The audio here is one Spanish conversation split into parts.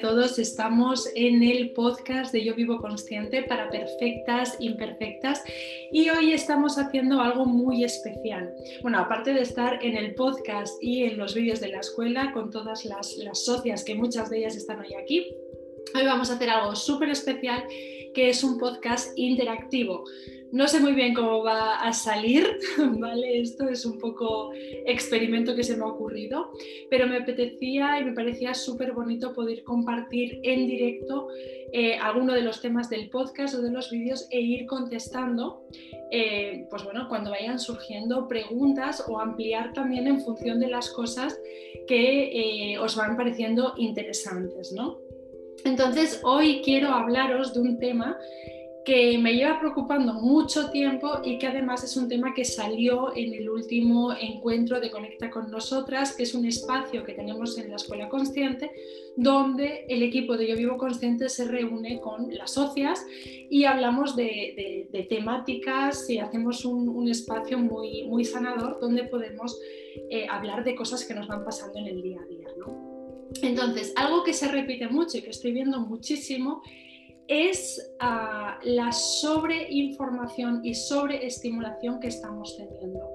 todos, estamos en el podcast de Yo Vivo Consciente para perfectas, imperfectas y hoy estamos haciendo algo muy especial. Bueno, aparte de estar en el podcast y en los vídeos de la escuela con todas las, las socias que muchas de ellas están hoy aquí, hoy vamos a hacer algo súper especial que es un podcast interactivo. No sé muy bien cómo va a salir, ¿vale? Esto es un poco experimento que se me ha ocurrido, pero me apetecía y me parecía súper bonito poder compartir en directo eh, alguno de los temas del podcast o de los vídeos e ir contestando, eh, pues bueno, cuando vayan surgiendo preguntas o ampliar también en función de las cosas que eh, os van pareciendo interesantes, ¿no? Entonces, hoy quiero hablaros de un tema que me lleva preocupando mucho tiempo y que además es un tema que salió en el último encuentro de Conecta con Nosotras, que es un espacio que tenemos en la Escuela Consciente, donde el equipo de Yo Vivo Consciente se reúne con las socias y hablamos de, temáticas y hacemos un, espacio muy, muy sanador donde podemos eh, hablar de cosas que nos van pasando en el día a día. Entonces, algo que se repite mucho y que estoy viendo muchísimo es ah, la sobreinformación y sobreestimulación que estamos teniendo.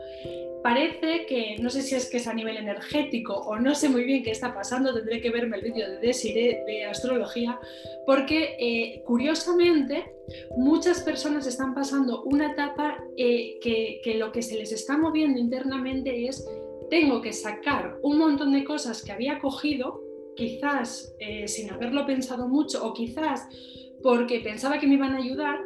Parece que, no sé si es que es a nivel energético o no sé muy bien qué está pasando, tendré que verme el vídeo de Desiree de astrología, porque eh, curiosamente muchas personas están pasando una etapa eh, que, que lo que se les está moviendo internamente es tengo que sacar un montón de cosas que había cogido, quizás eh, sin haberlo pensado mucho o quizás porque pensaba que me iban a ayudar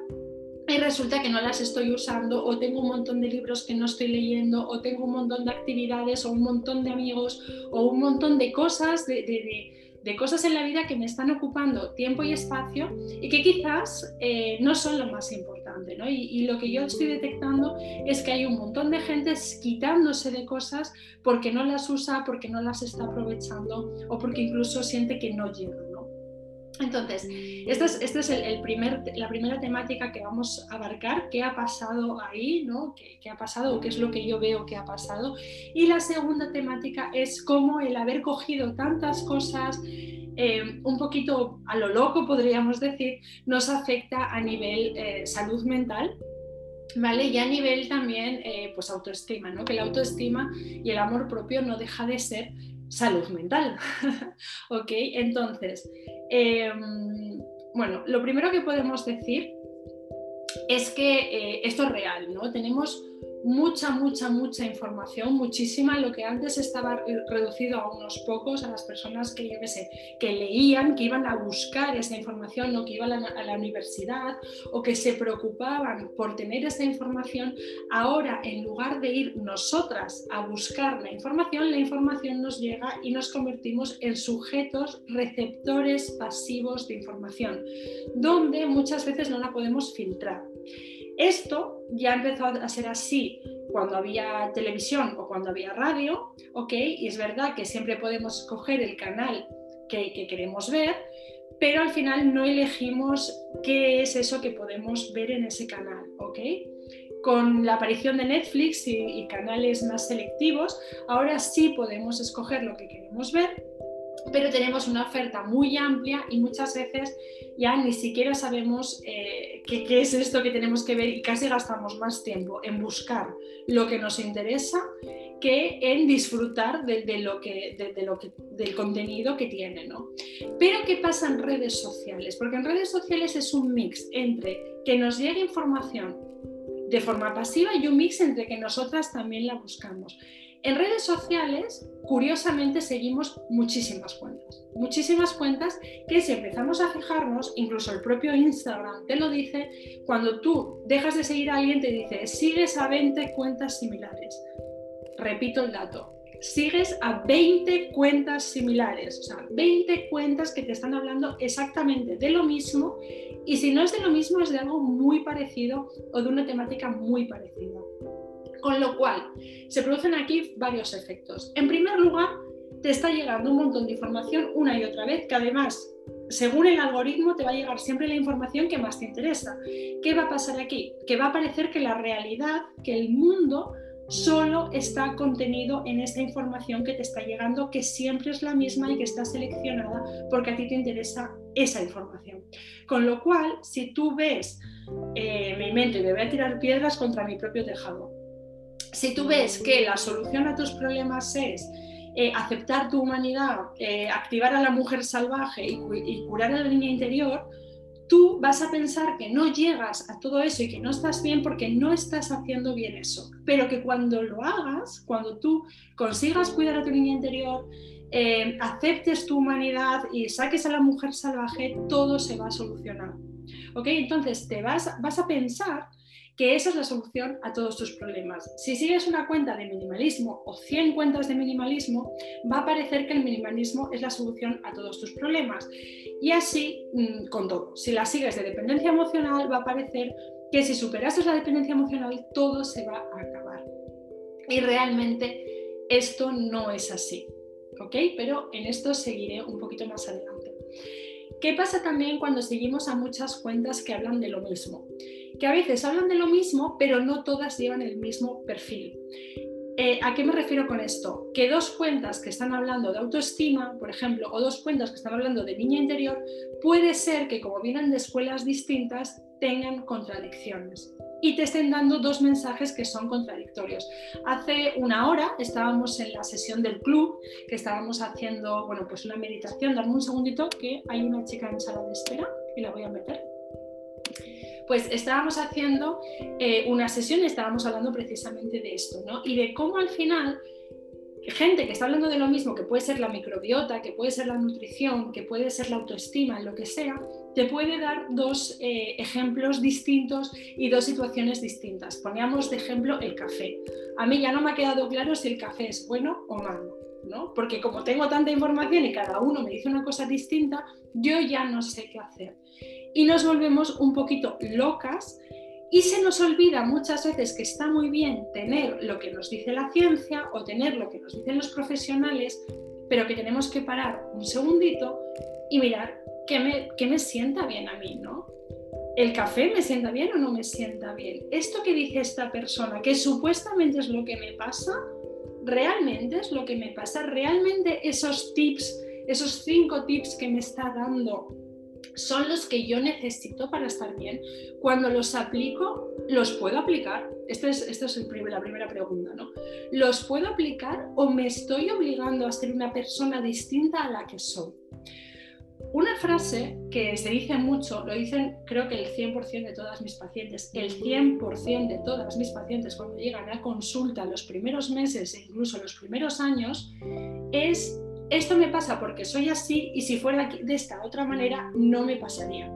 y resulta que no las estoy usando o tengo un montón de libros que no estoy leyendo o tengo un montón de actividades o un montón de amigos o un montón de cosas de de cosas en la vida que me están ocupando tiempo y espacio y que quizás eh, no son lo más importante. ¿No? Y, lo que yo estoy detectando es que hay un montón de gente quitándose de cosas porque no las usa, porque no las está aprovechando o porque incluso siente que no llegan. Entonces, esta es, este la primera temática que vamos a abarcar, qué ha pasado ahí, ¿no? ¿Qué, ha pasado o qué es lo que yo veo que ha pasado. Y la segunda temática es cómo el haber cogido tantas cosas eh, un poquito a lo loco, podríamos decir, nos afecta a nivel eh, salud mental. ¿Vale? Y a nivel también eh, pues autoestima, ¿no? que la autoestima y el amor propio no deja de ser salud mental. ¿Ok? Entonces, em, bueno, lo primero que podemos decir es que eh, esto es real, ¿no? Tenemos mucha, mucha, mucha información, muchísima, lo que antes estaba reducido a unos pocos, a las personas que, yo qué sé, que leían, que iban a buscar esa información o que iban a la, universidad o que se preocupaban por tener esa información, ahora en lugar de ir nosotras a buscar la información, la información nos llega y nos convertimos en sujetos receptores pasivos de información, donde muchas veces no la podemos filtrar. Esto ya empezó a ser así cuando había televisión o cuando había radio, ¿ok? Y es verdad que siempre podemos escoger el canal que, queremos ver, pero al final no elegimos qué es eso que podemos ver en ese canal, ¿ok? Con la aparición de Netflix y, y canales más selectivos, ahora sí podemos escoger lo que queremos ver pero tenemos una oferta muy amplia y muchas veces ya ni siquiera sabemos eh, qué, es esto que tenemos que ver y casi gastamos más tiempo en buscar lo que nos interesa que en disfrutar de, lo que, del contenido que tiene. ¿no? Pero ¿qué pasa en redes sociales? Porque en redes sociales es un mix entre que nos llegue información de forma pasiva y un mix entre que nosotras también la buscamos. En redes sociales, curiosamente, seguimos muchísimas cuentas. Muchísimas cuentas que si empezamos a fijarnos, incluso el propio Instagram te lo dice, cuando tú dejas de seguir a alguien te dice, sigues a 20 cuentas similares. Repito el dato, sigues a 20 cuentas similares, o sea, 20 cuentas que te están hablando exactamente de lo mismo y si no es de lo mismo es de algo muy parecido o de una temática muy parecida. Con lo cual, se producen aquí varios efectos. En primer lugar, te está llegando un montón de información una y otra vez, que además, según el algoritmo, te va a llegar siempre la información que más te interesa. ¿Qué va a pasar aquí? Que va a parecer que la realidad, que el mundo solo está contenido en esa información que te está llegando, que siempre es la misma y que está seleccionada porque a ti te interesa esa información. Con lo cual, si tú ves, eh, me invento y me voy a tirar piedras contra mi propio tejado, si tú ves que la solución a tus problemas es eh, aceptar tu humanidad, eh, activar a la mujer salvaje y, curar a la niña interior, tú vas a pensar que no llegas a todo eso y que no estás bien porque no estás haciendo bien eso. Pero que cuando lo hagas, cuando tú consigas cuidar a tu niña interior, eh, aceptes tu humanidad y saques a la mujer salvaje, todo se va a solucionar. ¿Ok? Entonces te vas, vas a pensar que esa es la solución a todos tus problemas. Si sigues una cuenta de minimalismo o 100 cuentas de minimalismo, va a parecer que el minimalismo es la solución a todos tus problemas. Y así mm, con todo. Si la sigues de dependencia emocional, va a parecer que si superases la dependencia emocional, todo se va a acabar. Y realmente esto no es así. ¿Ok? Pero en esto seguiré un poquito más adelante. ¿Qué pasa también cuando seguimos a muchas cuentas que hablan de lo mismo? Que a veces hablan de lo mismo, pero no todas llevan el mismo perfil. Eh, ¿A qué me refiero con esto? Que dos cuentas que están hablando de autoestima, por ejemplo, o dos cuentas que están hablando de niña interior, puede ser que como vienen de escuelas distintas, tengan contradicciones y te estén dando dos mensajes que son contradictorios. Hace una hora estábamos en la sesión del club, que estábamos haciendo, bueno, pues una meditación. Dame un segundito que hay una chica en sala de espera y la voy a meter pues estábamos haciendo eh, una sesión y estábamos hablando precisamente de esto, ¿no? Y de cómo al final gente que está hablando de lo mismo, que puede ser la microbiota, que puede ser la nutrición, que puede ser la autoestima, lo que sea, te puede dar dos eh, ejemplos distintos y dos situaciones distintas. Poníamos de ejemplo el café. A mí ya no me ha quedado claro si el café es bueno o malo, ¿no? Porque como tengo tanta información y cada uno me dice una cosa distinta, yo ya no sé qué hacer y nos volvemos un poquito locas y se nos olvida muchas veces que está muy bien tener lo que nos dice la ciencia o tener lo que nos dicen los profesionales, pero que tenemos que parar un segundito y mirar qué me, qué me sienta bien a mí, ¿no? ¿El café me sienta bien o no me sienta bien? Esto que dice esta persona, que supuestamente es lo que me pasa, realmente es lo que me pasa, realmente esos tips, esos cinco tips que me está dando son los que yo necesito para estar bien. Cuando los aplico, ¿los puedo aplicar? Esta es, es la primera pregunta, ¿no? ¿Los puedo aplicar o me estoy obligando a ser una persona distinta a la que soy? Una frase que se dice mucho, lo dicen creo que el 100% de todas mis pacientes, el 100% de todas mis pacientes cuando llegan a consulta los primeros meses e incluso los primeros años, es esto me pasa porque soy así y si fuera de esta otra manera no me pasaría.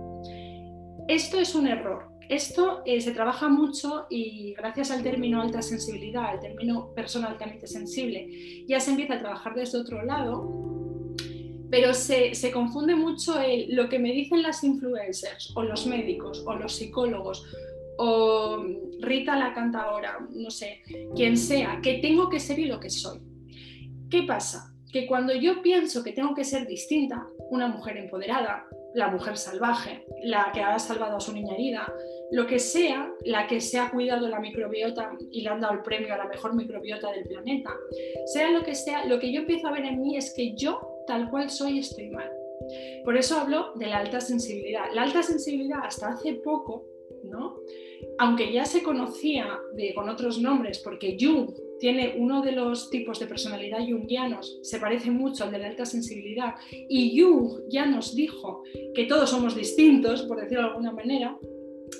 Esto es un error. Esto eh, se trabaja mucho y gracias al término alta sensibilidad, al término persona altamente sensible, ya se empieza a trabajar desde otro lado, pero se, confunde mucho lo que me dicen las influencers o los médicos o los psicólogos o Rita la cantadora, no sé, quien sea, que tengo que ser y lo que soy. ¿Qué pasa? Que cuando yo pienso que tengo que ser distinta, una mujer empoderada, la mujer salvaje, la que ha salvado a su niña herida, lo que sea, la que se ha cuidado la microbiota y le han dado el premio a la mejor microbiota del planeta, sea lo que sea, lo que yo empiezo a ver en mí es que yo, tal cual soy, estoy mal. Por eso hablo de la alta sensibilidad. La alta sensibilidad hasta hace poco, ¿no? aunque ya se conocía de, con otros nombres, porque Jung tiene uno de los tipos de personalidad jungianos, se parece mucho al de la alta sensibilidad, y Jung ya nos dijo que todos somos distintos, por decirlo de alguna manera,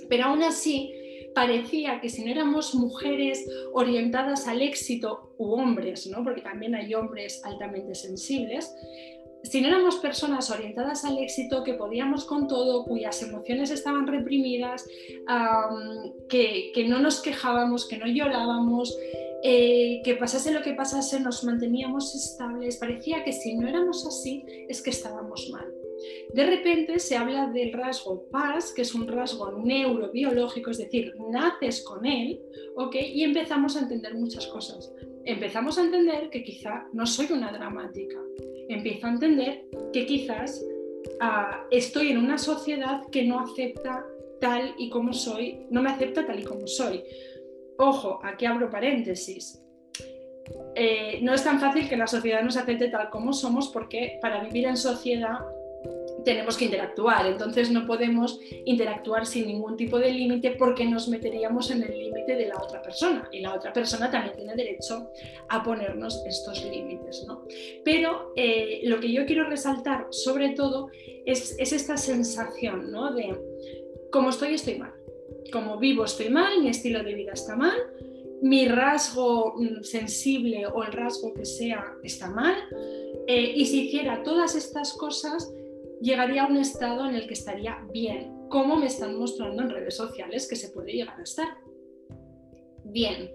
pero aún así parecía que si no éramos mujeres orientadas al éxito u hombres, ¿no? porque también hay hombres altamente sensibles, si no éramos personas orientadas al éxito, que podíamos con todo, cuyas emociones estaban reprimidas, que, no nos quejábamos, que no llorábamos, eh, que pasase lo que pasase, nos manteníamos estables. Parecía que si no éramos así, es que estábamos mal. De repente se habla del rasgo PAS, que es un rasgo neurobiológico, es decir, naces con él. Y empezamos a entender muchas cosas. Empezamos a entender que quizá no soy una dramática. Empiezo a entender que quizás ah, estoy en una sociedad que no acepta tal y como soy, no me acepta tal y como soy Ojo, aquí abro paréntesis. Eh, no es tan fácil que la sociedad nos acepte tal como somos porque para vivir en sociedad tenemos que interactuar, entonces no podemos interactuar sin ningún tipo de límite porque nos meteríamos en el límite de la otra persona y la otra persona también tiene derecho a ponernos estos límites. ¿no? Pero eh, lo que yo quiero resaltar sobre todo es, esta sensación ¿no? de como estoy, estoy mal, como vivo, estoy mal, mi estilo de vida está mal, mi rasgo mm, sensible o el rasgo que sea está mal. Eh, y si hiciera todas estas cosas, llegaría a un estado en el que estaría bien, como me están mostrando en redes sociales que se puede llegar a estar. Bien,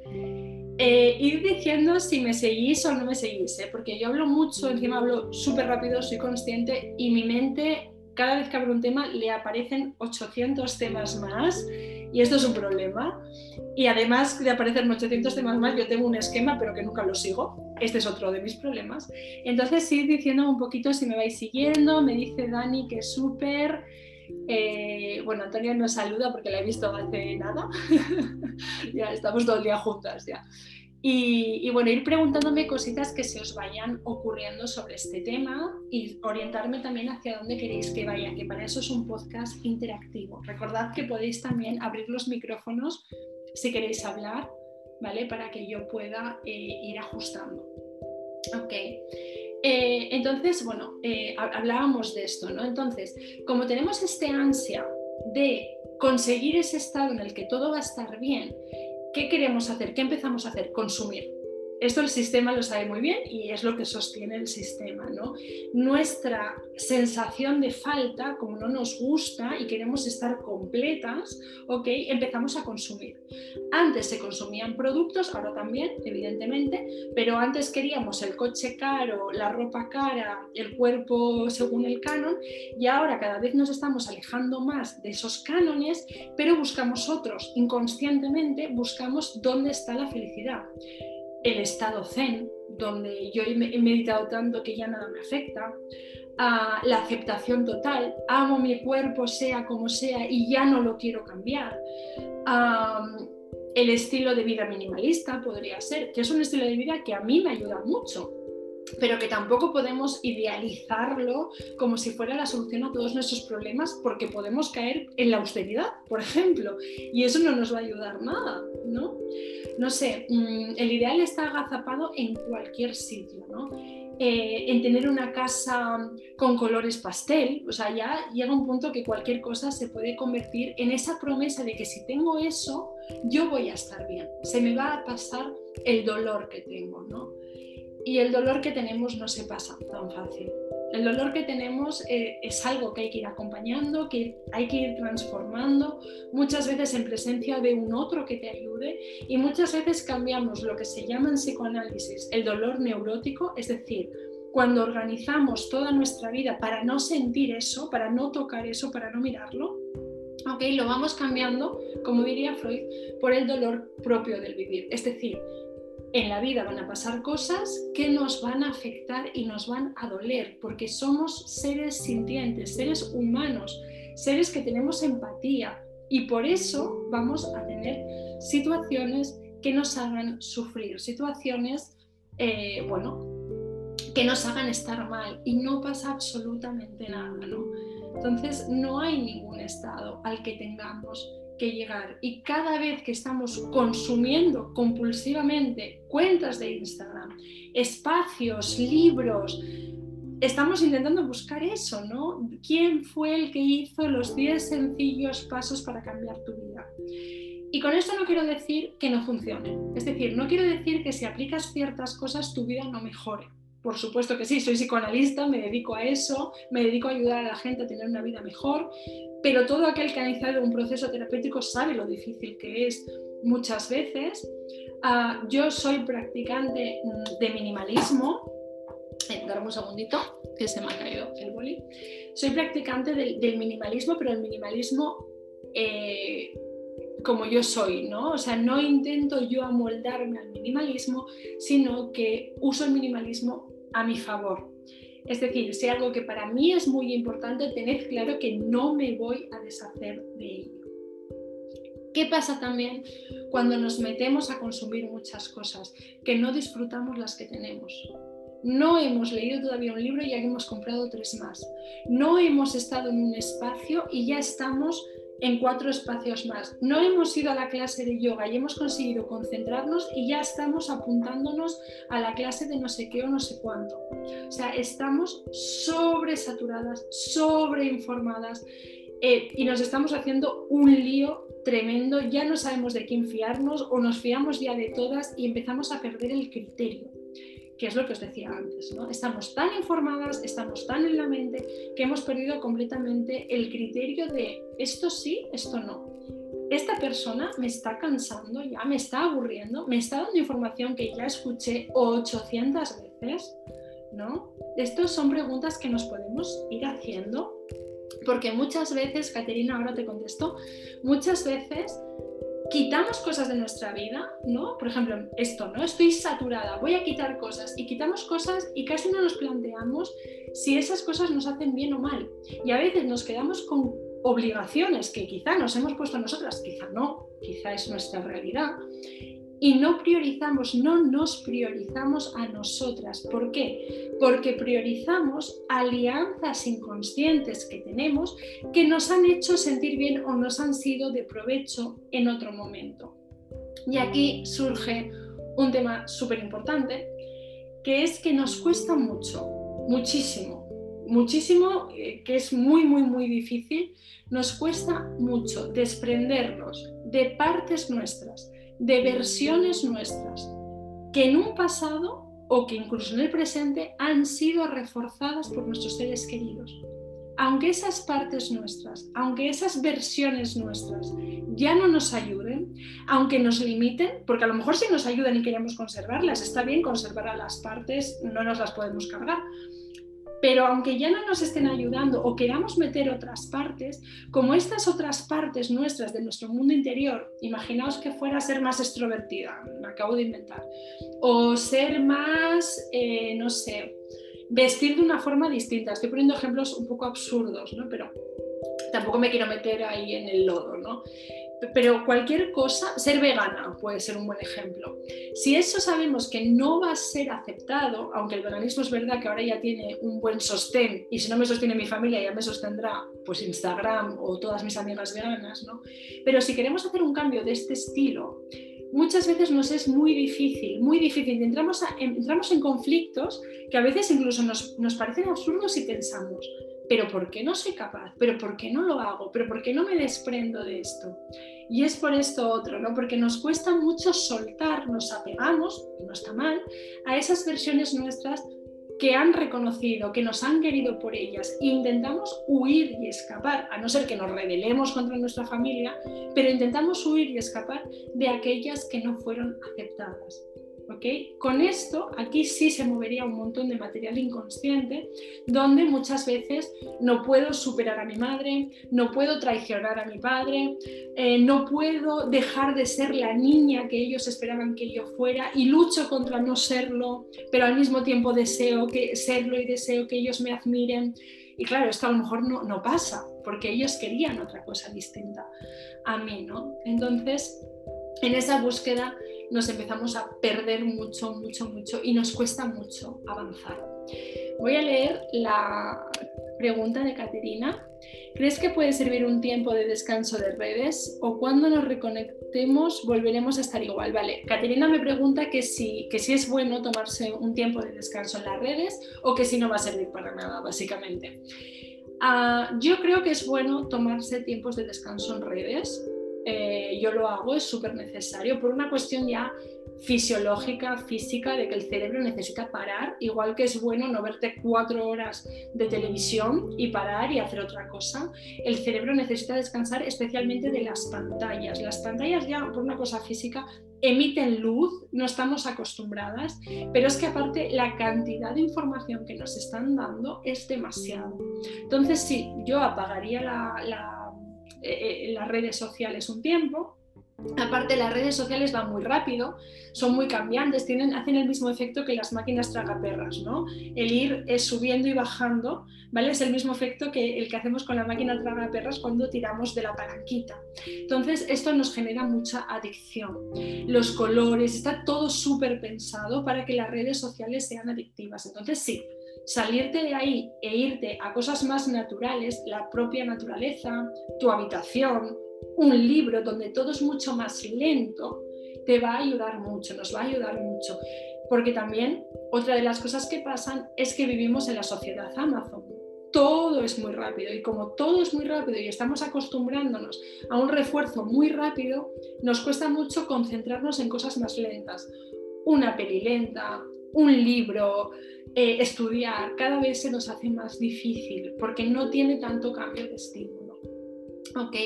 eh, ir diciendo si me seguís o no me seguís, ¿eh? porque yo hablo mucho, encima hablo súper rápido, soy consciente y mi mente, cada vez que abro un tema, le aparecen 800 temas más y esto es un problema. Y además de aparecer 800 temas más, yo tengo un esquema, pero que nunca lo sigo. Este es otro de mis problemas. Entonces, ir diciendo un poquito si me vais siguiendo. Me dice Dani que es súper. Eh, bueno, Antonia nos saluda porque la he visto hace nada. ya estamos todo el día juntas ya. Y, bueno, ir preguntándome cositas que se os vayan ocurriendo sobre este tema y orientarme también hacia dónde queréis que vaya, que para eso es un podcast interactivo. Recordad que podéis también abrir los micrófonos si queréis hablar, ¿vale? Para que yo pueda eh, ir ajustando. Ok. Eh, entonces, bueno, eh, hablábamos de esto, ¿no? Entonces, como tenemos este ansia de conseguir ese estado en el que todo va a estar bien ¿qué queremos hacer? ¿Qué empezamos a hacer? Consumir. Esto el sistema lo sabe muy bien y es lo que sostiene el sistema. ¿no? Nuestra sensación de falta, como no nos gusta y queremos estar completas, ¿ok? empezamos a consumir. Antes se consumían productos, ahora también, evidentemente, pero antes queríamos el coche caro, la ropa cara, el cuerpo según el canon, y ahora cada vez nos estamos alejando más de esos cánones, pero buscamos otros. Inconscientemente buscamos dónde está la felicidad el estado zen, donde yo he meditado tanto que ya nada me afecta, la aceptación total, amo mi cuerpo sea como sea y ya no lo quiero cambiar. el estilo de vida minimalista podría ser, que es un estilo de vida que a mí me ayuda mucho, pero que tampoco podemos idealizarlo como si fuera la solución a todos nuestros problemas, porque podemos caer en la austeridad, por ejemplo, y eso no nos va a ayudar nada, ¿no? No sé, mm, el ideal está agazapado en cualquier sitio, ¿no? Eh, en tener una casa con colores pastel, o sea, ya llega un punto que cualquier cosa se puede convertir en esa promesa de que si tengo eso, yo voy a estar bien, se me va a pasar el dolor que tengo, ¿no? Y el dolor que tenemos no se pasa tan fácil. El dolor que tenemos eh, es algo que hay que ir acompañando, que hay que ir transformando, muchas veces en presencia de un otro que te ayude y muchas veces cambiamos lo que se llama en psicoanálisis el dolor neurótico, es decir, cuando organizamos toda nuestra vida para no sentir eso, para no tocar eso, para no mirarlo, ok, lo vamos cambiando, como diría Freud, por el dolor propio del vivir. Es decir, en la vida van a pasar cosas que nos van a afectar y nos van a doler, porque somos seres sintientes, seres humanos, seres que tenemos empatía y por eso vamos a tener situaciones que nos hagan sufrir, situaciones, eh, bueno, que nos hagan estar mal y no pasa absolutamente nada, ¿no? Entonces no hay ningún estado al que tengamos que llegar. Y cada vez que estamos consumiendo compulsivamente cuentas de Instagram, espacios, libros, estamos intentando buscar eso, ¿no? ¿Quién fue el que hizo los 10 sencillos pasos para cambiar tu vida? Y con esto no quiero decir que no funcione. Es decir, no quiero decir que si aplicas ciertas cosas tu vida no mejore. Por supuesto que sí, soy psicoanalista, me dedico a eso, me dedico a ayudar a la gente a tener una vida mejor, pero todo aquel que ha iniciado un proceso terapéutico sabe lo difícil que es muchas veces. Ah, yo soy practicante mm, de minimalismo. Eh, un segundito, que se me ha caído el boli. Soy practicante del, minimalismo, pero el minimalismo eh, como yo soy, ¿no? O sea, no intento yo amoldarme al minimalismo, sino que uso el minimalismo a mi favor. Es decir, si algo que para mí es muy importante, tened claro que no me voy a deshacer de ello. ¿Qué pasa también cuando nos metemos a consumir muchas cosas? Que no disfrutamos las que tenemos. No hemos leído todavía un libro y ya hemos comprado tres más. No hemos estado en un espacio y ya estamos en cuatro espacios más. No hemos ido a la clase de yoga y hemos conseguido concentrarnos y ya estamos apuntándonos a la clase de no sé qué o no sé cuánto. O sea, estamos sobresaturadas, sobreinformadas eh, y nos estamos haciendo un lío tremendo. Ya no sabemos de quién fiarnos o nos fiamos ya de todas y empezamos a perder el criterio que es lo que os decía antes, ¿no? Estamos tan informadas, estamos tan en la mente que hemos perdido completamente el criterio de esto sí, esto no. Esta persona me está cansando ya, me está aburriendo, me está dando información que ya escuché 800 veces, ¿no? Estas son preguntas que nos podemos ir haciendo porque muchas veces, Caterina, ahora te contesto, muchas veces quitamos cosas de nuestra vida, ¿no? Por ejemplo, esto, ¿no? Estoy saturada, voy a quitar cosas y quitamos cosas y casi no nos planteamos si esas cosas nos hacen bien o mal. Y a veces nos quedamos con obligaciones que quizá nos hemos puesto nosotras, quizá no, quizá es nuestra realidad, y no priorizamos, no nos priorizamos a nosotras. ¿Por qué? Porque priorizamos alianzas inconscientes que tenemos que nos han hecho sentir bien o nos han sido de provecho en otro momento. Y aquí surge un tema súper importante, que es que nos cuesta mucho, muchísimo, muchísimo, eh, que es muy, muy, muy difícil, nos cuesta mucho desprendernos de partes nuestras de versiones nuestras que en un pasado o que incluso en el presente han sido reforzadas por nuestros seres queridos. Aunque esas partes nuestras, aunque esas versiones nuestras ya no nos ayuden, aunque nos limiten, porque a lo mejor si nos ayudan y queremos conservarlas, está bien conservar a las partes, no nos las podemos cargar, pero aunque ya no nos estén ayudando o queramos meter otras partes, como estas otras partes nuestras de nuestro mundo interior, imaginaos que fuera ser más extrovertida, me acabo de inventar, o ser más, eh, no sé, vestir de una forma distinta. Estoy poniendo ejemplos un poco absurdos, ¿no? Pero tampoco me quiero meter ahí en el lodo, ¿no? Pero cualquier cosa, ser vegana puede ser un buen ejemplo. Si eso sabemos que no va a ser aceptado, aunque el veganismo es verdad que ahora ya tiene un buen sostén, y si no me sostiene mi familia ya me sostendrá pues Instagram o todas mis amigas veganas, ¿no? Pero si queremos hacer un cambio de este estilo, muchas veces nos es muy difícil, muy difícil. Entramos, entramos en conflictos que a veces incluso nos, nos parecen absurdos y pensamos, pero ¿por qué no soy capaz? ¿Pero por qué no lo hago? ¿Pero por qué no me desprendo de esto? Y es por esto otro, ¿no? Porque nos cuesta mucho soltar, nos apegamos, y no está mal, a esas versiones nuestras que han reconocido, que nos han querido por ellas intentamos huir y escapar, a no ser que nos rebelemos contra nuestra familia, pero intentamos huir y escapar de aquellas que no fueron aceptadas. Con esto, aquí sí se movería un montón de material inconsciente, donde muchas veces no puedo superar a mi madre, no puedo traicionar a mi padre, eh, no puedo dejar de ser la niña que ellos esperaban que yo fuera y lucho contra no serlo, pero al mismo tiempo deseo que serlo y deseo que ellos me admiren. Y claro, esto a lo mejor no, no pasa, porque ellos querían otra cosa distinta a mí, ¿no? Entonces, en esa búsqueda nos empezamos a perder mucho, mucho, mucho y nos cuesta mucho avanzar. Voy a leer la pregunta de Caterina. ¿Crees que puede servir un tiempo de descanso de redes o cuando nos reconectemos volveremos a estar igual? Vale, Caterina me pregunta que si, que si es bueno tomarse un tiempo de descanso en las redes o que si no va a servir para nada, básicamente. Ah, yo creo que es bueno tomarse tiempos de descanso en redes eh, yo lo hago, es súper necesario por una cuestión ya fisiológica, física, de que el cerebro necesita parar, igual que es bueno no verte cuatro horas de televisión y parar y hacer otra cosa. El cerebro necesita descansar especialmente de las pantallas. Las pantallas ya, por una cosa física, emiten luz, no estamos acostumbradas, pero es que aparte la cantidad de información que nos están dando es demasiado. Entonces sí, yo apagaría la, la eh, las redes sociales un tiempo, Aparte, las redes sociales van muy rápido, son muy cambiantes, tienen, hacen el mismo efecto que las máquinas tragaperras, ¿no? El ir es subiendo y bajando, ¿vale? Es el mismo efecto que el que hacemos con la máquina tragaperras cuando tiramos de la palanquita. Entonces, esto nos genera mucha adicción. Los colores, está todo súper pensado para que las redes sociales sean adictivas. Entonces, sí, salirte de ahí e irte a cosas más naturales, la propia naturaleza, tu habitación, un libro donde todo es mucho más lento, te va a ayudar mucho, nos va a ayudar mucho. Porque también otra de las cosas que pasan es que vivimos en la sociedad Amazon. Todo es muy rápido y como todo es muy rápido y estamos acostumbrándonos a un refuerzo muy rápido, nos cuesta mucho concentrarnos en cosas más lentas. Una peli lenta, un libro, eh, estudiar, cada vez se nos hace más difícil porque no tiene tanto cambio de estímulo. ¿ok?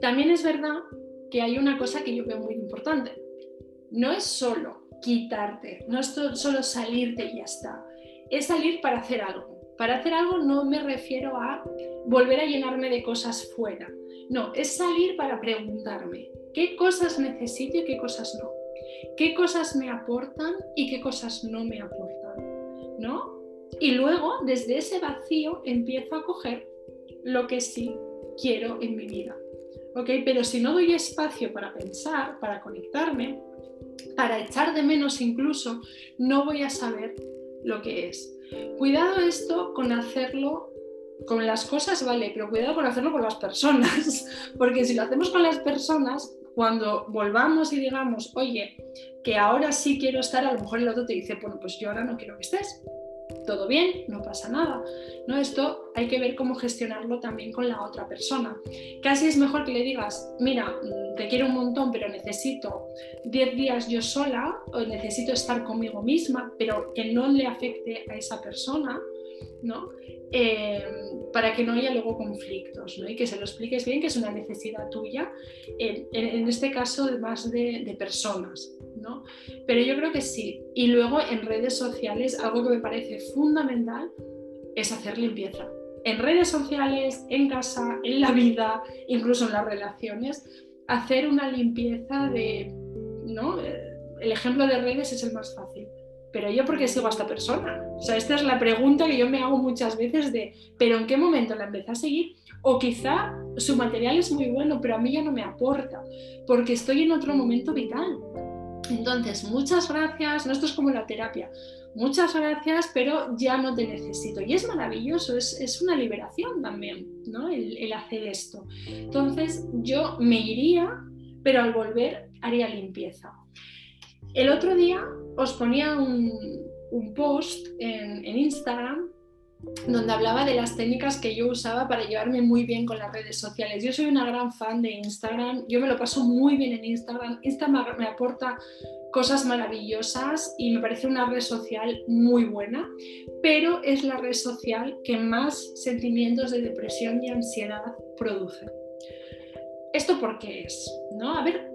También es verdad que hay una cosa que yo veo muy importante. No es solo quitarte, no es solo salirte y ya está. Es salir para hacer algo. Para hacer algo no me refiero a volver a llenarme de cosas fuera. No, es salir para preguntarme qué cosas necesito y qué cosas no. ¿Qué cosas me aportan y qué cosas no me aportan? ¿No? Y luego, desde ese vacío, empiezo a coger lo que sí quiero en mi vida. Pero si no doy espacio para pensar, para conectarme, para echar de menos incluso, no voy a saber lo que es. Cuidado esto con hacerlo con las cosas, vale, pero cuidado con hacerlo con las personas, porque si lo hacemos con las personas, cuando volvamos y digamos, oye, que ahora sí quiero estar, a lo mejor el otro te dice, bueno, pues yo ahora no quiero que estés todo bien, no pasa nada. ¿no? Esto hay que ver cómo gestionarlo también con la otra persona. Casi es mejor que le digas, mira, mm, te quiero un montón, pero necesito 10 días yo sola, o necesito estar conmigo misma, pero que no le afecte a esa persona, ¿no? Eh, para que no haya luego conflictos ¿no? y que se lo expliques bien que es una necesidad tuya, en, este caso más de, de personas. ¿no? Pero yo creo que sí. Y luego en redes sociales, algo que me parece fundamental es hacer limpieza. En redes sociales, en casa, en la vida, incluso en las relaciones, hacer una limpieza de, ¿no? El ejemplo de redes es el más fácil pero yo por qué sigo a esta persona? O sea, esta es la pregunta que yo me hago muchas veces de, pero ¿en qué momento la empecé a seguir? O quizá su material es muy bueno, pero a mí ya no me aporta, porque estoy en otro momento vital. Entonces, muchas gracias, no esto es como la terapia, muchas gracias, pero ya no te necesito. Y es maravilloso, es, una liberación también, ¿no? El, el hacer esto. Entonces, yo me iría, pero al volver haría limpieza. El otro día os ponía un, post en, Instagram donde hablaba de las técnicas que yo usaba para llevarme muy bien con las redes sociales. Yo soy una gran fan de Instagram, yo me lo paso muy bien en Instagram. Instagram me aporta cosas maravillosas y me parece una red social muy buena, pero es la red social que más sentimientos de depresión y ansiedad produce. ¿Esto por qué es? ¿No? A ver,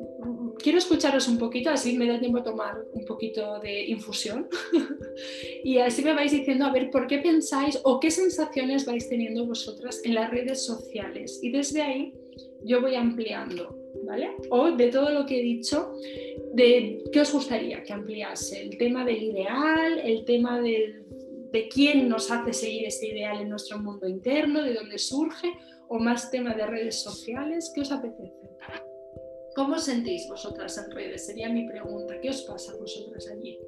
quiero escucharos un poquito, así me da tiempo a tomar un poquito de infusión y así me vais diciendo a ver por qué pensáis o qué sensaciones vais teniendo vosotras en las redes sociales y desde ahí yo voy ampliando, ¿vale? O de todo lo que he dicho, de qué os gustaría que ampliase, el tema del ideal, el tema de quién nos hace seguir ese ideal en nuestro mundo interno, de dónde surge, o más tema de redes sociales, ¿qué os apetece? ¿Cómo sentís vosotras en redes? Sería mi pregunta. ¿Qué os pasa vosotras allí?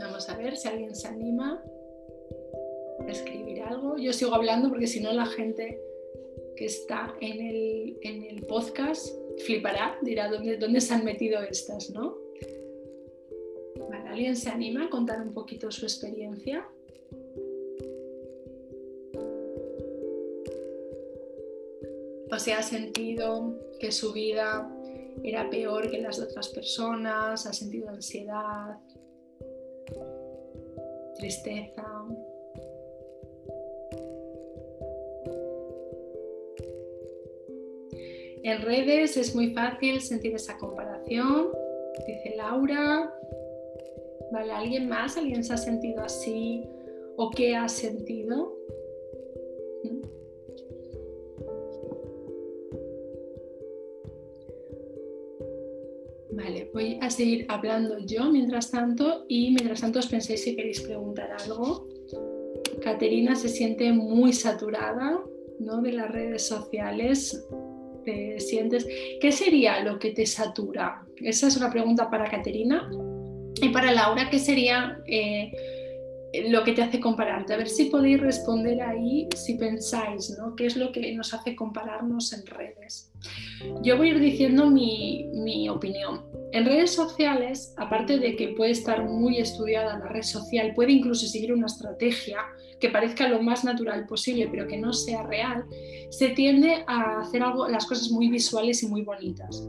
Vamos a ver si alguien se anima a escribir algo. Yo sigo hablando porque si no la gente que está en el, en el podcast flipará, dirá ¿dónde, dónde se han metido estas, ¿no? ¿Alguien se anima a contar un poquito su experiencia? O se ha sentido que su vida era peor que las de otras personas, ha sentido ansiedad, tristeza. En redes es muy fácil sentir esa comparación, dice Laura. ¿Vale? ¿Alguien más? ¿Alguien se ha sentido así o qué ha sentido? Vale, voy a seguir hablando yo mientras tanto y mientras tanto os penséis si queréis preguntar algo. Caterina se siente muy saturada ¿no? de las redes sociales. Te sientes. ¿Qué sería lo que te satura? Esa es una pregunta para Caterina. Y para Laura, ¿qué sería eh, lo que te hace compararte? A ver si podéis responder ahí si pensáis, ¿no? ¿Qué es lo que nos hace compararnos en redes? Yo voy a ir diciendo mi, mi opinión. En redes sociales, aparte de que puede estar muy estudiada la red social, puede incluso seguir una estrategia que parezca lo más natural posible, pero que no sea real, se tiende a hacer algo, las cosas muy visuales y muy bonitas.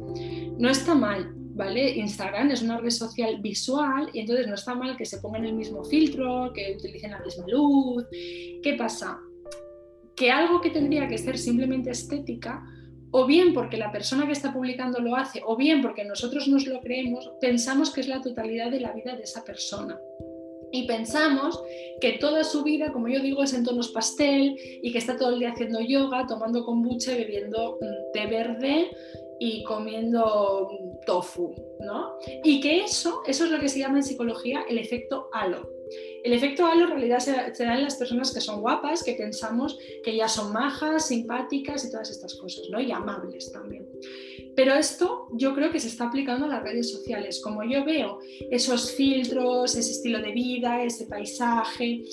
No está mal, ¿vale? Instagram es una red social visual y entonces no está mal que se pongan el mismo filtro, que utilicen la misma luz. ¿Qué pasa? Que algo que tendría que ser simplemente estética, o bien porque la persona que está publicando lo hace, o bien porque nosotros nos lo creemos, pensamos que es la totalidad de la vida de esa persona. Y pensamos que toda su vida, como yo digo, es en tonos pastel y que está todo el día haciendo yoga, tomando kombucha, bebiendo mm, té verde y comiendo tofu, ¿no? Y que eso, eso es lo que se llama en psicología el efecto halo. El efecto halo en realidad se, da en las personas que son guapas, que pensamos que ya son majas, simpáticas y todas estas cosas, ¿no? Y amables también. Pero esto yo creo que se está aplicando a las redes sociales. Como yo veo esos filtros, ese estilo de vida, ese paisaje,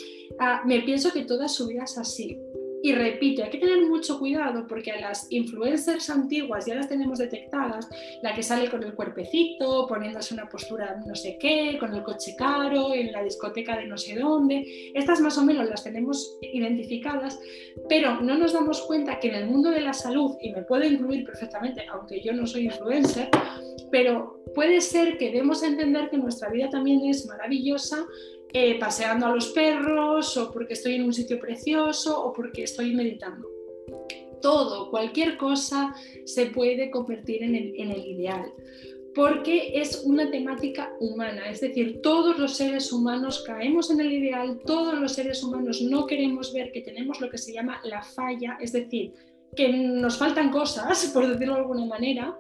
ah, me pienso que toda su vida es así. Y repito, hay que tener mucho cuidado porque a las influencers antiguas ya las tenemos detectadas, la que sale con el cuerpecito, poniéndose una postura no sé qué, con el coche caro, en la discoteca de no sé dónde, estas más o menos las tenemos identificadas, pero no nos damos cuenta que en el mundo de la salud, y me puedo incluir perfectamente, aunque yo no soy influencer, pero puede ser que demos a entender que nuestra vida también es maravillosa eh, paseando a los perros o porque estoy en un sitio precioso o porque estoy meditando. Todo, cualquier cosa se puede convertir en el, ideal porque es una temática humana, es decir, todos los seres humanos caemos en el ideal, todos los seres humanos no queremos ver que tenemos lo que se llama la falla, es decir, que nos faltan cosas, por decirlo de alguna manera,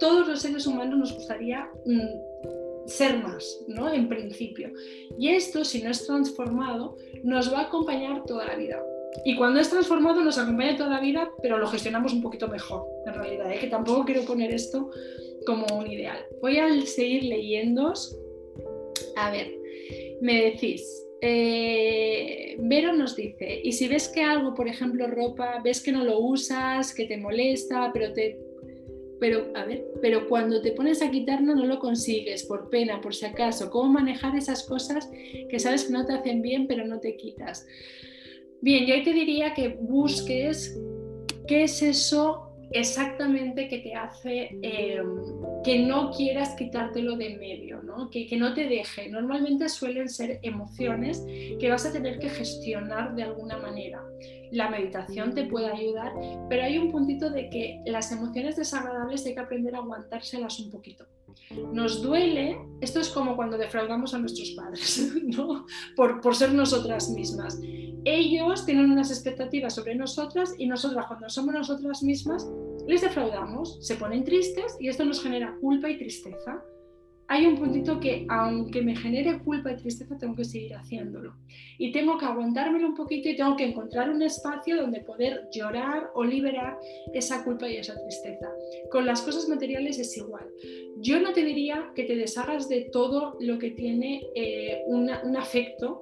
todos los seres humanos nos gustaría mm, ser más, ¿no? En principio. Y esto, si no es transformado, nos va a acompañar toda la vida. Y cuando es transformado nos acompaña toda la vida, pero lo gestionamos un poquito mejor, en realidad, ¿eh? que tampoco quiero poner esto como un ideal. Voy a seguir leyendo. A ver, me decís, eh, Vero nos dice, y si ves que algo, por ejemplo, ropa, ves que no lo usas, que te molesta, pero te pero, a ver, pero cuando te pones a quitarlo no lo consigues, por pena, por si acaso. ¿Cómo manejar esas cosas que sabes que no te hacen bien, pero no te quitas? Bien, yo ahí te diría que busques qué es eso exactamente que te hace em, que no quieras quitártelo de medio, ¿no? Que, que no te deje. Normalmente suelen ser emociones que vas a tener que gestionar de alguna manera la meditación te puede ayudar, pero hay un puntito de que las emociones desagradables hay que aprender a aguantárselas un poquito. Nos duele, esto es como cuando defraudamos a nuestros padres, ¿no? por, por ser nosotras mismas. Ellos tienen unas expectativas sobre nosotras y nosotras cuando somos nosotras mismas les defraudamos, se ponen tristes y esto nos genera culpa y tristeza hay un puntito que aunque me genere culpa y tristeza, tengo que seguir haciéndolo. Y tengo que aguantármelo un poquito y tengo que encontrar un espacio donde poder llorar o liberar esa culpa y esa tristeza. Con las cosas materiales es igual. Yo no te diría que te deshagas de todo lo que tiene eh, un afecto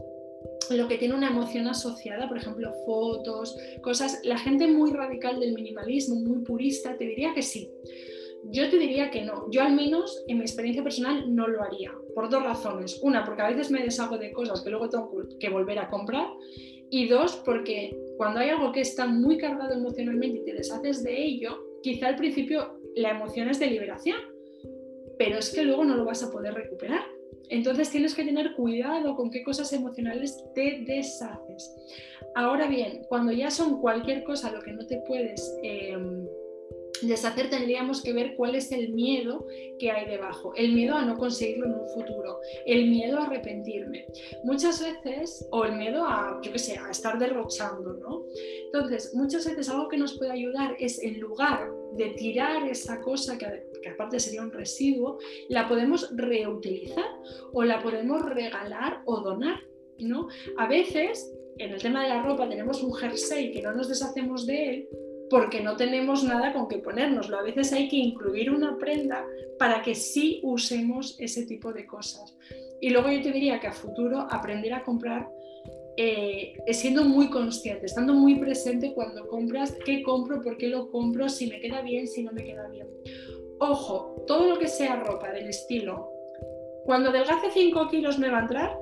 lo que tiene una emoción asociada, por ejemplo, fotos, cosas. La gente muy radical del minimalismo, muy purista, te diría que sí. Yo te diría que no. Yo al menos en mi experiencia personal no lo haría. Por dos razones. Una, porque a veces me deshago de cosas que luego tengo que volver a comprar. Y dos, porque cuando hay algo que está muy cargado emocionalmente y te deshaces de ello, quizá al principio la emoción es de liberación, pero es que luego no lo vas a poder recuperar. Entonces tienes que tener cuidado con qué cosas emocionales te deshaces. Ahora bien, cuando ya son cualquier cosa lo que no te puedes... Em, deshacer tendríamos que ver cuál es el miedo que hay debajo. El miedo a no conseguirlo en un futuro, el miedo a arrepentirme. Muchas veces, o el miedo a, yo qué sé, a estar derrochando, ¿no? Entonces, muchas veces algo que nos puede ayudar es en lugar de tirar esa cosa que, que aparte sería un residuo, la podemos reutilizar o la podemos regalar o donar, ¿no? A veces en el tema de la ropa tenemos un jersey que no nos deshacemos de él porque no tenemos nada con que ponérnoslo. A veces hay que incluir una prenda para que sí usemos ese tipo de cosas. Y luego yo te diría que a futuro aprender a comprar eh, siendo muy consciente, estando muy presente cuando compras, qué compro, por qué lo compro, si me queda bien, si no me queda bien. Ojo, todo lo que sea ropa del estilo, cuando delgace 5 kilos me va a entrar,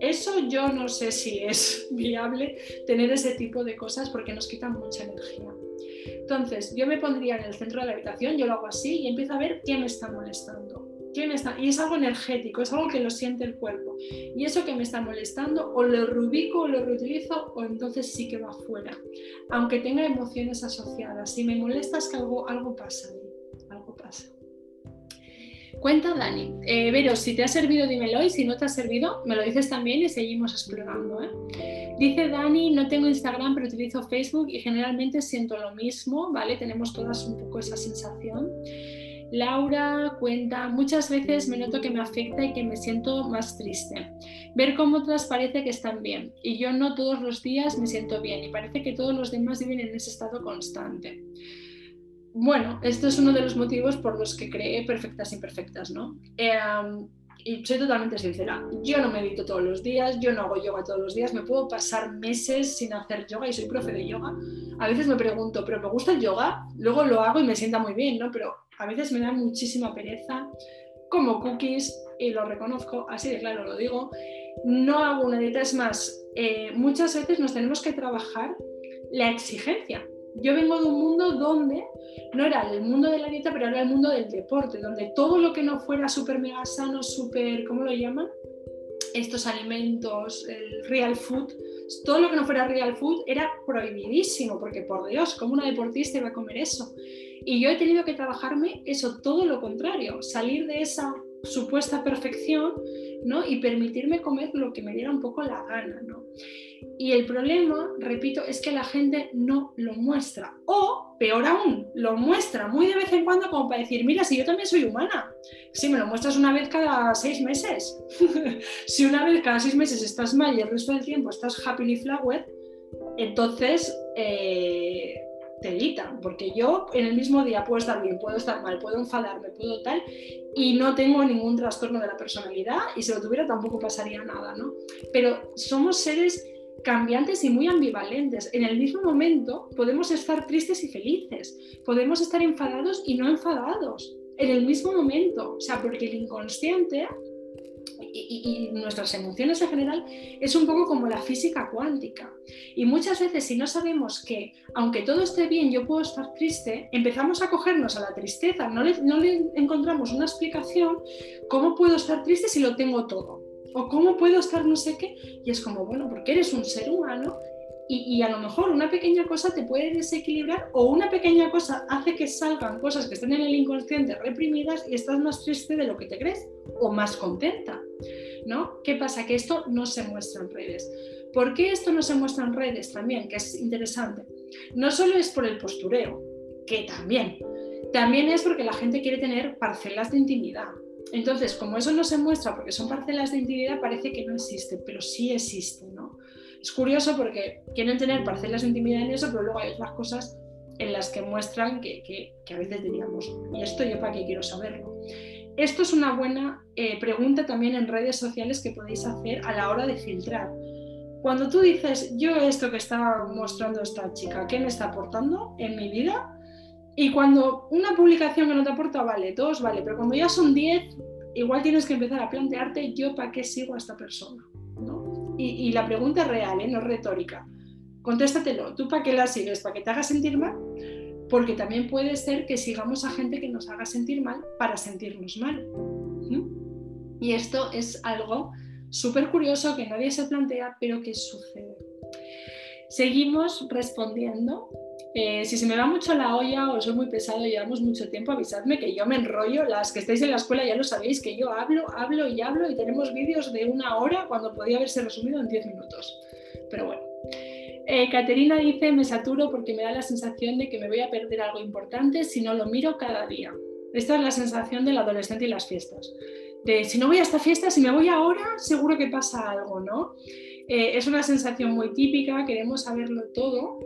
eso yo no sé si es viable tener ese tipo de cosas porque nos quitan mucha energía. Entonces, yo me pondría en el centro de la habitación, yo lo hago así y empiezo a ver qué me está molestando. ¿Qué está? Y es algo energético, es algo que lo siente el cuerpo. Y eso que me está molestando, o lo rubico o lo reutilizo, o entonces sí que va fuera. Aunque tenga emociones asociadas. Si me molesta es que algo, algo pasa ahí. Cuenta Dani. Eh, Vero, si te ha servido, dímelo y si no te ha servido, me lo dices también y seguimos explorando. ¿eh? Dice Dani, no tengo Instagram, pero utilizo Facebook y generalmente siento lo mismo, ¿vale? Tenemos todas un poco esa sensación. Laura cuenta, muchas veces me noto que me afecta y que me siento más triste. Ver cómo otras parece que están bien y yo no todos los días me siento bien y parece que todos los demás viven en ese estado constante bueno, esto es uno de los motivos por los que creé Perfectas Imperfectas, ¿no? Em, y soy totalmente sincera, yo no medito todos los días, yo no hago yoga todos los días, me puedo pasar meses sin hacer yoga y soy profe de yoga. A veces me pregunto, ¿pero me gusta el yoga? Luego lo hago y me sienta muy bien, ¿no? Pero a veces me da muchísima pereza, como cookies, y lo reconozco, así de claro lo digo. No hago una dieta, es más, eh, muchas veces nos tenemos que trabajar la exigencia yo vengo de un mundo donde no era el mundo de la dieta, pero era el mundo del deporte, donde todo lo que no fuera súper mega sano, súper, ¿cómo lo llaman? Estos alimentos, el real food, todo lo que no fuera real food era prohibidísimo, porque por Dios, como una deportista iba a comer eso? Y yo he tenido que trabajarme eso, todo lo contrario, salir de esa supuesta perfección ¿no? y permitirme comer lo que me diera un poco la gana. ¿no? Y el problema, repito, es que la gente no lo muestra. O, peor aún, lo muestra muy de vez en cuando como para decir, mira, si yo también soy humana. Si me lo muestras una vez cada seis meses. si una vez cada seis meses estás mal y el resto del tiempo estás happily flower, entonces eh, te editan. Porque yo en el mismo día puedo estar bien, puedo estar mal, puedo enfadarme, puedo tal, y no tengo ningún trastorno de la personalidad y si lo tuviera tampoco pasaría nada, ¿no? Pero somos seres cambiantes y muy ambivalentes. En el mismo momento podemos estar tristes y felices, podemos estar enfadados y no enfadados, en el mismo momento. O sea, porque el inconsciente y, nuestras emociones en general es un poco como la física cuántica. Y muchas veces si no sabemos que, aunque todo esté bien, yo puedo estar triste, empezamos a cogernos a la tristeza, no le, no le encontramos una explicación, ¿cómo puedo estar triste si lo tengo todo? o cómo puedo estar no sé qué. Y es como, bueno, porque eres un ser humano y, a lo mejor una pequeña cosa te puede desequilibrar o una pequeña cosa hace que salgan cosas que están en el inconsciente reprimidas y estás más triste de lo que te crees o más contenta. ¿no? ¿Qué pasa? Que esto no se muestra en redes. ¿Por qué esto no se muestra en redes también? Que es interesante. No solo es por el postureo, que también. También es porque la gente quiere tener parcelas de intimidad. Entonces, como eso no se muestra porque son parcelas de intimidad, parece que no existe, pero sí existe, ¿no? Es curioso porque quieren tener parcelas de intimidad en eso, pero luego hay otras cosas en las que muestran que, a veces diríamos, ¿y esto yo para qué quiero saberlo? Esto es una buena eh, pregunta también en redes sociales que podéis hacer a la hora de filtrar. Cuando tú dices, yo esto que está mostrando esta chica, ¿qué me está aportando en mi vida? Y cuando una publicación que no te aporta, vale, dos, vale, pero cuando ya son diez, igual tienes que empezar a plantearte yo para qué sigo a esta persona. Y, la pregunta es real, ¿eh? no retórica. Contéstatelo, ¿tú para qué la sigues? ¿Para que te haga sentir mal? Porque también puede ser que sigamos a gente que nos haga sentir mal para sentirnos mal. Y esto es algo súper curioso que nadie se plantea, pero que sucede. Seguimos respondiendo Eh, si se me va mucho la olla o soy muy pesado y llevamos mucho tiempo, avisadme que yo me enrollo. Las que estáis en la escuela ya lo sabéis, que yo hablo, hablo y hablo y tenemos vídeos de una hora cuando podía haberse resumido en 10 minutos. Pero bueno. Eh, Caterina dice, me saturo porque me da la sensación de que me voy a perder algo importante si no lo miro cada día. Esta es la sensación del adolescente y las fiestas. De si no voy a esta fiesta, si me voy ahora, seguro que pasa algo, ¿no? Eh, es una sensación muy típica, queremos saberlo todo,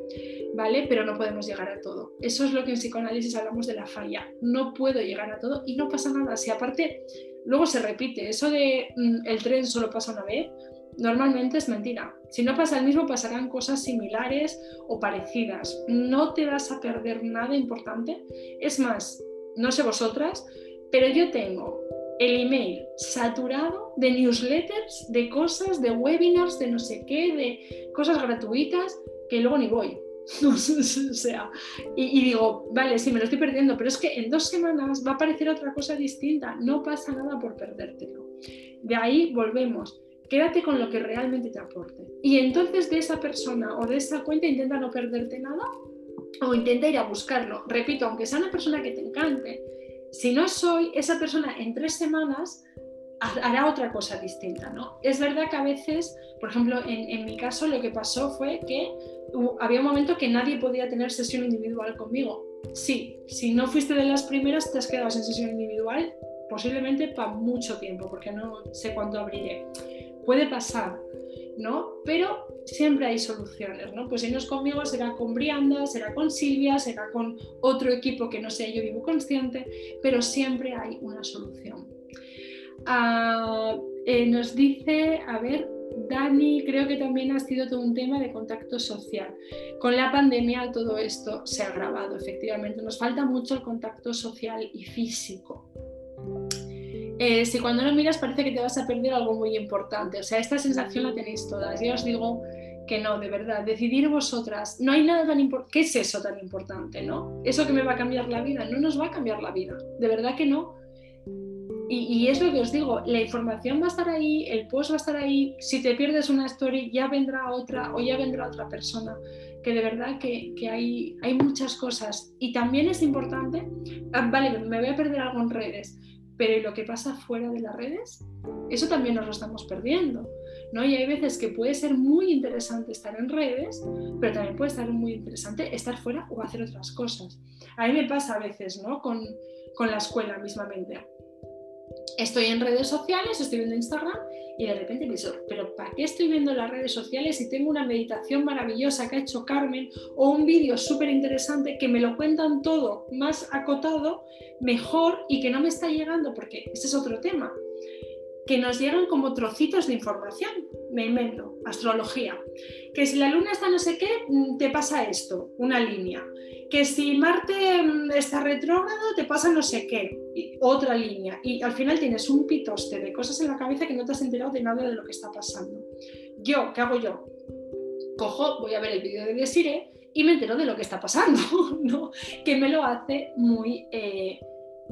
¿vale? Pero no podemos llegar a todo. Eso es lo que en psicoanálisis hablamos de la falla. No puedo llegar a todo y no pasa nada. Si aparte, luego se repite, eso de mm, el tren solo pasa una vez, normalmente es mentira. Si no pasa el mismo, pasarán cosas similares o parecidas. No te vas a perder nada importante. Es más, no sé vosotras, pero yo tengo el email saturado de newsletters, de cosas, de webinars, de no sé qué, de cosas gratuitas que luego ni voy. o sea, y, y, digo, vale, sí, me lo estoy perdiendo, pero es que en dos semanas va a aparecer otra cosa distinta. No pasa nada por perdértelo. De ahí volvemos. Quédate con lo que realmente te aporte. Y entonces de esa persona o de esa cuenta intenta no perderte nada o intenta ir a buscarlo. Repito, aunque sea una persona que te encante, si no soy esa persona en tres semanas, hará otra cosa distinta, ¿no? Es verdad que a veces, por ejemplo, en, mi caso lo que pasó fue que había un momento que nadie podía tener sesión individual conmigo. Sí, si no fuiste de las primeras, te has quedado sin sesión individual, posiblemente para mucho tiempo, porque no sé cuánto abriré. Puede pasar, ¿no? Pero siempre hay soluciones, ¿no? Pues si no es conmigo, será con Brianda, será con Silvia, será con otro equipo que no sé, yo vivo consciente, pero siempre hay una solución. Ah, eh, nos dice, a ver, Dani, creo que también ha sido todo un tema de contacto social. Con la pandemia todo esto se ha agravado, efectivamente. Nos falta mucho el contacto social y físico. Eh, si cuando lo miras parece que te vas a perder algo muy importante. O sea, esta sensación la tenéis todas. Yo os digo que no, de verdad, decidir vosotras. No hay nada tan importante. ¿Qué es eso tan importante, no? Eso que me va a cambiar la vida. No nos va a cambiar la vida. De verdad que no. Y, es lo que os digo, la información va a estar ahí, el post va a estar ahí. Si te pierdes una story, ya vendrá otra o ya vendrá otra persona. Que de verdad que, que hay, hay muchas cosas. Y también es importante, ah, vale, me voy a perder algo en redes pero lo que pasa fuera de las redes? Eso también nos lo estamos perdiendo. ¿no? Y hay veces que puede ser muy interesante estar en redes, pero también puede estar muy interesante estar fuera o hacer otras cosas. A mí me pasa a veces ¿no? con, con la escuela mismamente. Estoy en redes sociales, estoy viendo Instagram y de repente pienso, pero ¿para qué estoy viendo las redes sociales si tengo una meditación maravillosa que ha hecho Carmen o un vídeo súper interesante que me lo cuentan todo más acotado, mejor y que no me está llegando? Porque ese es otro tema que nos llegan como trocitos de información. Me invento, astrología. Que si la luna está no sé qué, mm, te pasa esto, una línea. Que si Marte mm, está retrógrado, te pasa no sé qué, otra línea. Y al final tienes un pitoste de cosas en la cabeza que no te has enterado de nada de lo que está pasando. Yo, ¿qué hago yo? Cojo, voy a ver el vídeo de Desire y me entero de lo que está pasando, ¿no? Que me lo hace muy... Eh,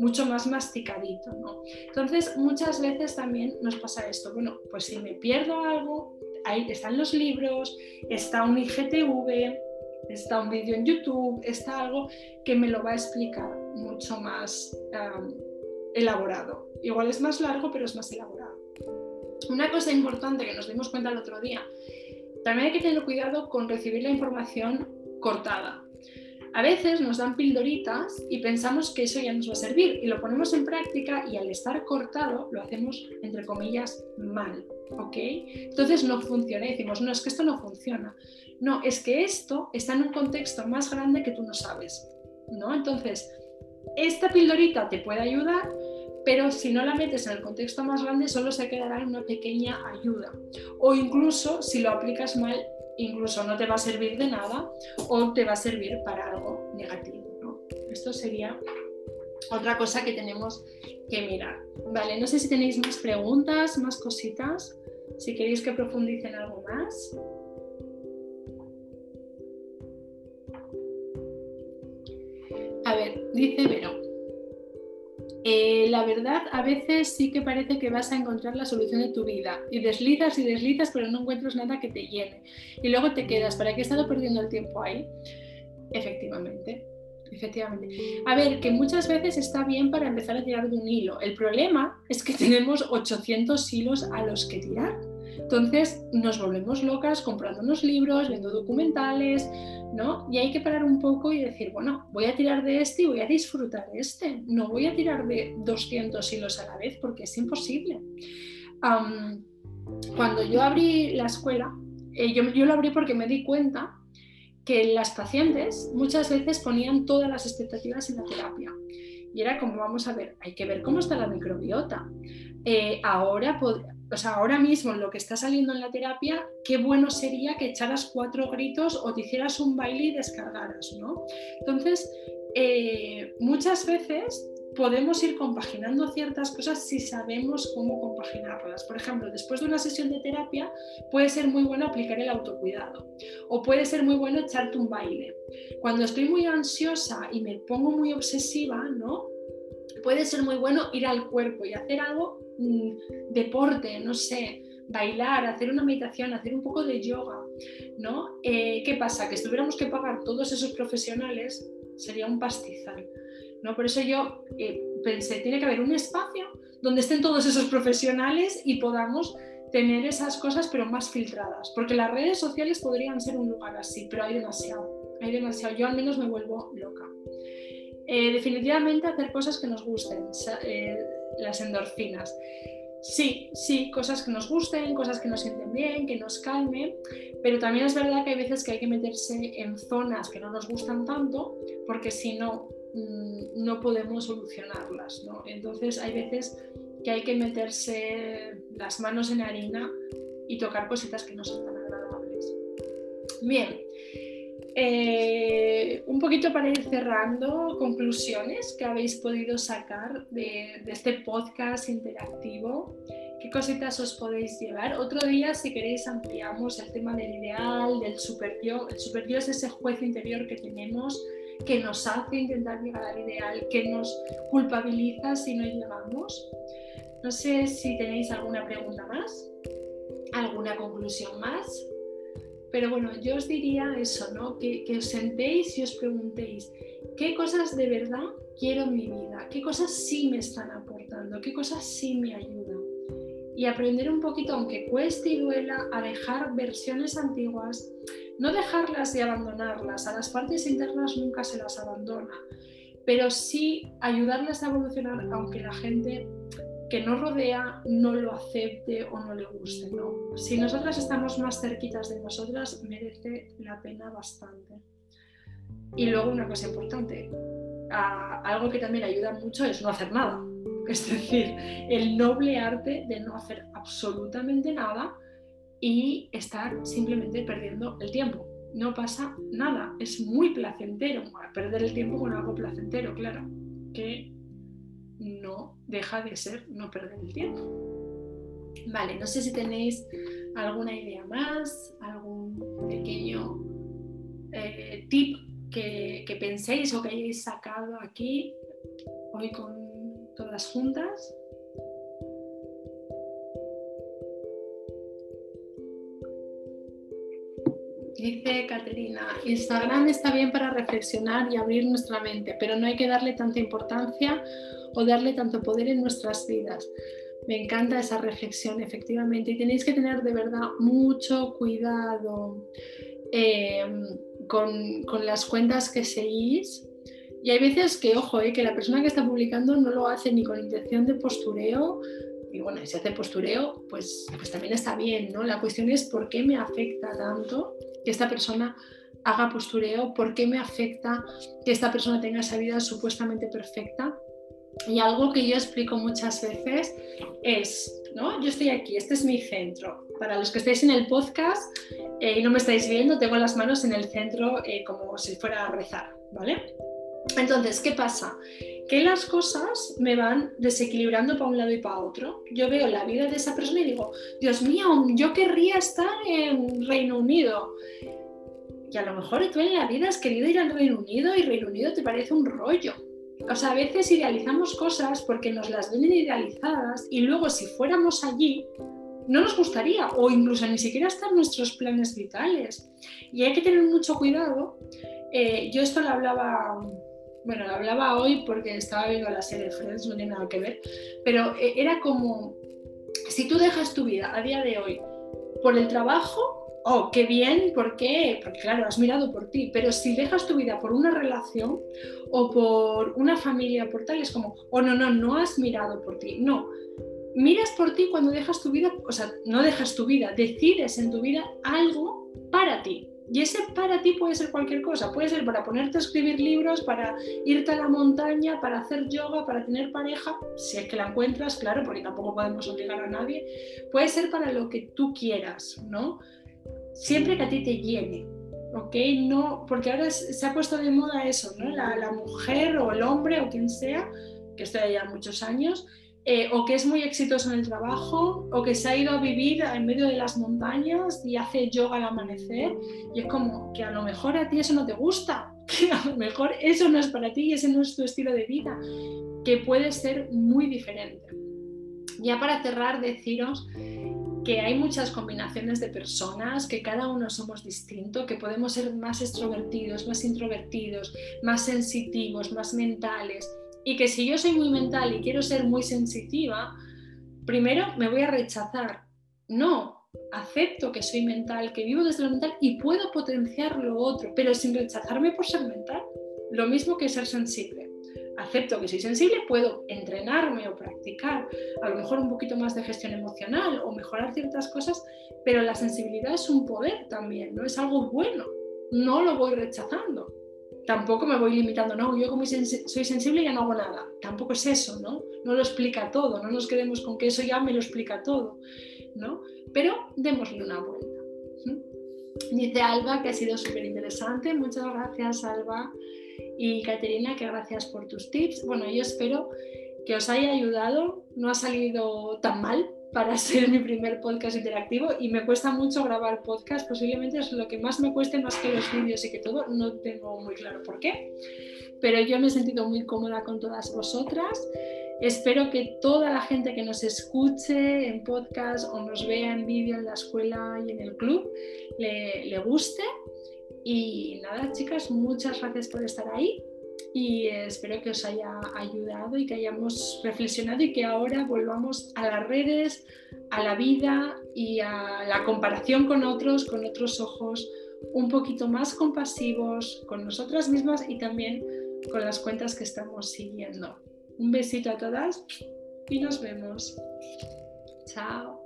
mucho más masticadito, ¿no? Entonces, muchas veces también nos pasa esto, bueno, pues si me pierdo algo, ahí están los libros, está un IGTV, está un vídeo en YouTube, está algo que me lo va a explicar mucho más elaborado. Igual es más largo, pero es más elaborado. Una cosa importante que nos dimos cuenta el otro día, también hay que tener cuidado con recibir la información cortada. A veces nos dan pildoritas y pensamos que eso ya nos va a servir y lo ponemos en práctica y al estar cortado lo hacemos, entre comillas, mal. ¿Ok? Entonces no funciona decimos, no, es que esto no funciona. No, es que esto está en un contexto más grande que tú no sabes. ¿no? Entonces, esta pildorita te puede ayudar, pero si no la metes en el contexto más grande, solo se quedará una pequeña ayuda. O incluso si lo aplicas mal, incluso no te va a servir de nada o te va a servir para algo negativo. Esto sería otra cosa que tenemos que mirar. Vale, no sé si tenéis más preguntas, más cositas, si queréis que profundicen algo más. A ver, dice Vero, eh, la verdad, a veces sí que parece que vas a encontrar la solución de tu vida y deslizas y deslizas, pero no encuentras nada que te llene. Y luego te quedas, ¿para qué he estado perdiendo el tiempo ahí? Efectivamente. Efectivamente. A ver, que muchas veces está bien para empezar a tirar de un hilo. El problema es que tenemos 800 hilos a los que tirar. Entonces nos volvemos locas comprando unos libros, viendo documentales, ¿no? Y hay que parar un poco y decir, bueno, voy a tirar de este y voy a disfrutar de este. No voy a tirar de 200 hilos a la vez porque es imposible. cuando yo abrí la escuela, eh, yo, yo lo abrí porque me di cuenta que las pacientes muchas veces ponían todas las expectativas en la terapia. Y era como, vamos a ver, hay que ver cómo está la microbiota. Eh, ahora, o sea, ahora mismo lo que está saliendo en la terapia, qué bueno sería que echaras cuatro gritos o te hicieras un baile y descargaras, ¿no? Entonces, eh, muchas veces podemos ir compaginando ciertas cosas si sabemos cómo compaginarlas. Por ejemplo, después de una sesión de terapia puede ser muy bueno aplicar el autocuidado o puede ser muy bueno echarte un baile. Cuando estoy muy ansiosa y me pongo muy obsesiva, ¿no? Puede ser muy bueno ir al cuerpo y hacer algo, mm, deporte, no sé, bailar, hacer una meditación, hacer un poco de yoga, ¿no? Eh, ¿Qué pasa? Que si tuviéramos que pagar todos esos profesionales sería un pastizal. ¿No? Por eso yo eh, pensé, tiene que haber un espacio donde estén todos esos profesionales y podamos tener esas cosas pero más filtradas, porque las redes sociales podrían ser un lugar así, pero hay demasiado, hay demasiado, yo al menos me vuelvo loca. Eh, definitivamente hacer cosas que nos gusten, eh, las endorfinas. Sí, sí, cosas que nos gusten, cosas que nos sienten bien, que nos calmen, pero también es verdad que hay veces que hay que meterse en zonas que no nos gustan tanto, porque si no, Mm, no podemos solucionarlas. ¿no? Entonces hay veces que hay que meterse las manos en la harina y tocar cositas que no son tan agradables. Bien, eh, un poquito para ir cerrando, conclusiones que habéis podido sacar de, este podcast interactivo. ¿Qué cositas os podéis llevar? Otro día, si queréis, ampliamos el tema del ideal, del super yo. El super yo es ese juez interior que tenemos que nos hace intentar llegar al ideal, que nos culpabiliza si no llegamos. No sé si tenéis alguna pregunta más, alguna conclusión más, pero bueno, yo os diría eso, ¿no? Que, que os sentéis y os preguntéis, ¿qué cosas de verdad quiero en mi vida? ¿Qué cosas sí me están aportando? ¿Qué cosas sí me ayudan? Y aprender un poquito, aunque cueste y duela, a dejar versiones antiguas no dejarlas y abandonarlas, a las partes internas nunca se las abandona, pero sí ayudarlas a evolucionar aunque la gente que nos rodea no lo acepte o no le guste. ¿no? Si nosotras estamos más cerquitas de nosotras, merece la pena bastante. Y luego una cosa importante, algo que también ayuda mucho es no hacer nada. Es decir, el noble arte de no hacer absolutamente nada y estar simplemente perdiendo el tiempo. No pasa nada, es muy placentero perder el tiempo con algo placentero, claro, que no deja de ser no perder el tiempo. Vale, no sé si tenéis alguna idea más, algún pequeño eh, tip que, que penséis o que hayáis sacado aquí hoy con todas juntas. Dice Caterina, Instagram está bien para reflexionar y abrir nuestra mente, pero no hay que darle tanta importancia o darle tanto poder en nuestras vidas. Me encanta esa reflexión, efectivamente, y tenéis que tener de verdad mucho cuidado eh, con, las cuentas que seguís. Y hay veces que, ojo, eh, que la persona que está publicando no lo hace ni con intención de postureo, y bueno, si hace postureo, pues, pues también está bien, ¿no? La cuestión es por qué me afecta tanto que esta persona haga postureo, por qué me afecta que esta persona tenga esa vida supuestamente perfecta. Y algo que yo explico muchas veces es, ¿no? Yo estoy aquí, este es mi centro. Para los que estáis en el podcast eh, y no me estáis viendo, tengo las manos en el centro eh, como si fuera a rezar, ¿vale? Entonces, ¿qué pasa? Que las cosas me van desequilibrando para un lado y para otro. Yo veo la vida de esa persona y digo, Dios mío, yo querría estar en Reino Unido. Y a lo mejor tú en la vida has querido ir al Reino Unido y Reino Unido te parece un rollo. O sea, a veces idealizamos cosas porque nos las ven idealizadas y luego si fuéramos allí no nos gustaría o incluso ni siquiera están nuestros planes vitales. Y hay que tener mucho cuidado. Eh, yo esto lo hablaba, bueno, lo hablaba hoy porque estaba viendo la serie Friends, no tiene nada que ver, pero eh, era como, si tú dejas tu vida a día de hoy por el trabajo, oh, qué bien, ¿por qué? Porque claro, has mirado por ti, pero si dejas tu vida por una relación o por una familia, por tal, es como, oh, no, no, no has mirado por ti, no. Miras por ti cuando dejas tu vida, o sea, no dejas tu vida, decides en tu vida algo para ti. Y ese para ti puede ser cualquier cosa, puede ser para ponerte a escribir libros, para irte a la montaña, para hacer yoga, para tener pareja, si es que la encuentras, claro, porque tampoco podemos obligar a nadie, puede ser para lo que tú quieras, ¿no? siempre que a ti te llene, ¿ok? No, porque ahora se ha puesto de moda eso, ¿no? La, mujer o el hombre o quien sea, que estoy ya muchos años, eh, o que es muy exitoso en el trabajo, o que se ha ido a vivir en medio de las montañas y hace yoga al amanecer, y es como que a lo mejor a ti eso no te gusta, que a lo mejor eso no es para ti y ese no es tu estilo de vida, que puede ser muy diferente. Ya para cerrar, deciros que hay muchas combinaciones de personas, que cada uno somos distintos, que podemos ser más extrovertidos, más introvertidos, más sensitivos, más mentales, y que si yo soy muy mental y quiero ser muy sensitiva, primero me voy a rechazar. No, acepto que soy mental, que vivo desde lo mental y puedo potenciar lo otro, pero sin rechazarme por ser mental. Lo mismo que ser sensible acepto que soy sensible, puedo entrenarme o practicar a lo mejor un poquito más de gestión emocional o mejorar ciertas cosas, pero la sensibilidad es un poder también, no es algo bueno, no lo voy rechazando. Tampoco me voy limitando, no, yo como soy sensible ya no hago nada. Tampoco es eso, ¿no? No lo explica todo, no nos quedemos con que eso ya me lo explica todo, ¿no? Pero démosle una vuelta. Dice Alba que ha sido súper interesante. Muchas gracias, Alba. Y Caterina, que gracias por tus tips. Bueno, yo espero que os haya ayudado. No ha salido tan mal para ser mi primer podcast interactivo y me cuesta mucho grabar podcast. Posiblemente es lo que más me cueste, más que los vídeos y que todo. No tengo muy claro por qué. Pero yo me he sentido muy cómoda con todas vosotras. Espero que toda la gente que nos escuche en podcast o nos vea en vídeo en la escuela y en el club le, le guste y nada, chicas, muchas gracias por estar ahí y espero que os haya ayudado y que hayamos reflexionado y que ahora volvamos a las redes, a la vida y a la comparación con otros, con otros ojos un poquito más compasivos con nosotras mismas y también con las cuentas que estamos siguiendo. Un besito a todas y nos vemos. Chao.